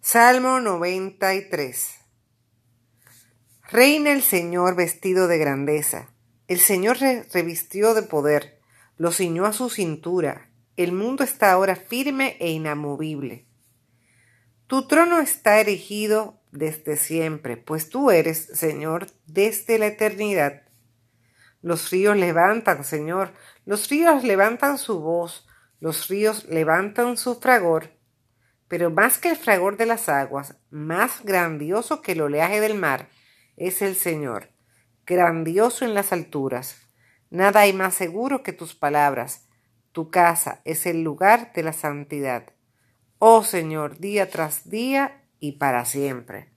Salmo 93 Reina el Señor vestido de grandeza. El Señor revistió de poder, lo ciñó a su cintura. El mundo está ahora firme e inamovible. Tu trono está erigido desde siempre, pues tú eres, Señor, desde la eternidad. Los ríos levantan, Señor, los ríos levantan su voz, los ríos levantan su fragor pero más que el fragor de las aguas, más grandioso que el oleaje del mar, es el Señor, grandioso en las alturas. Nada hay más seguro que tus palabras. Tu casa es el lugar de la santidad. Oh Señor, día tras día y para siempre.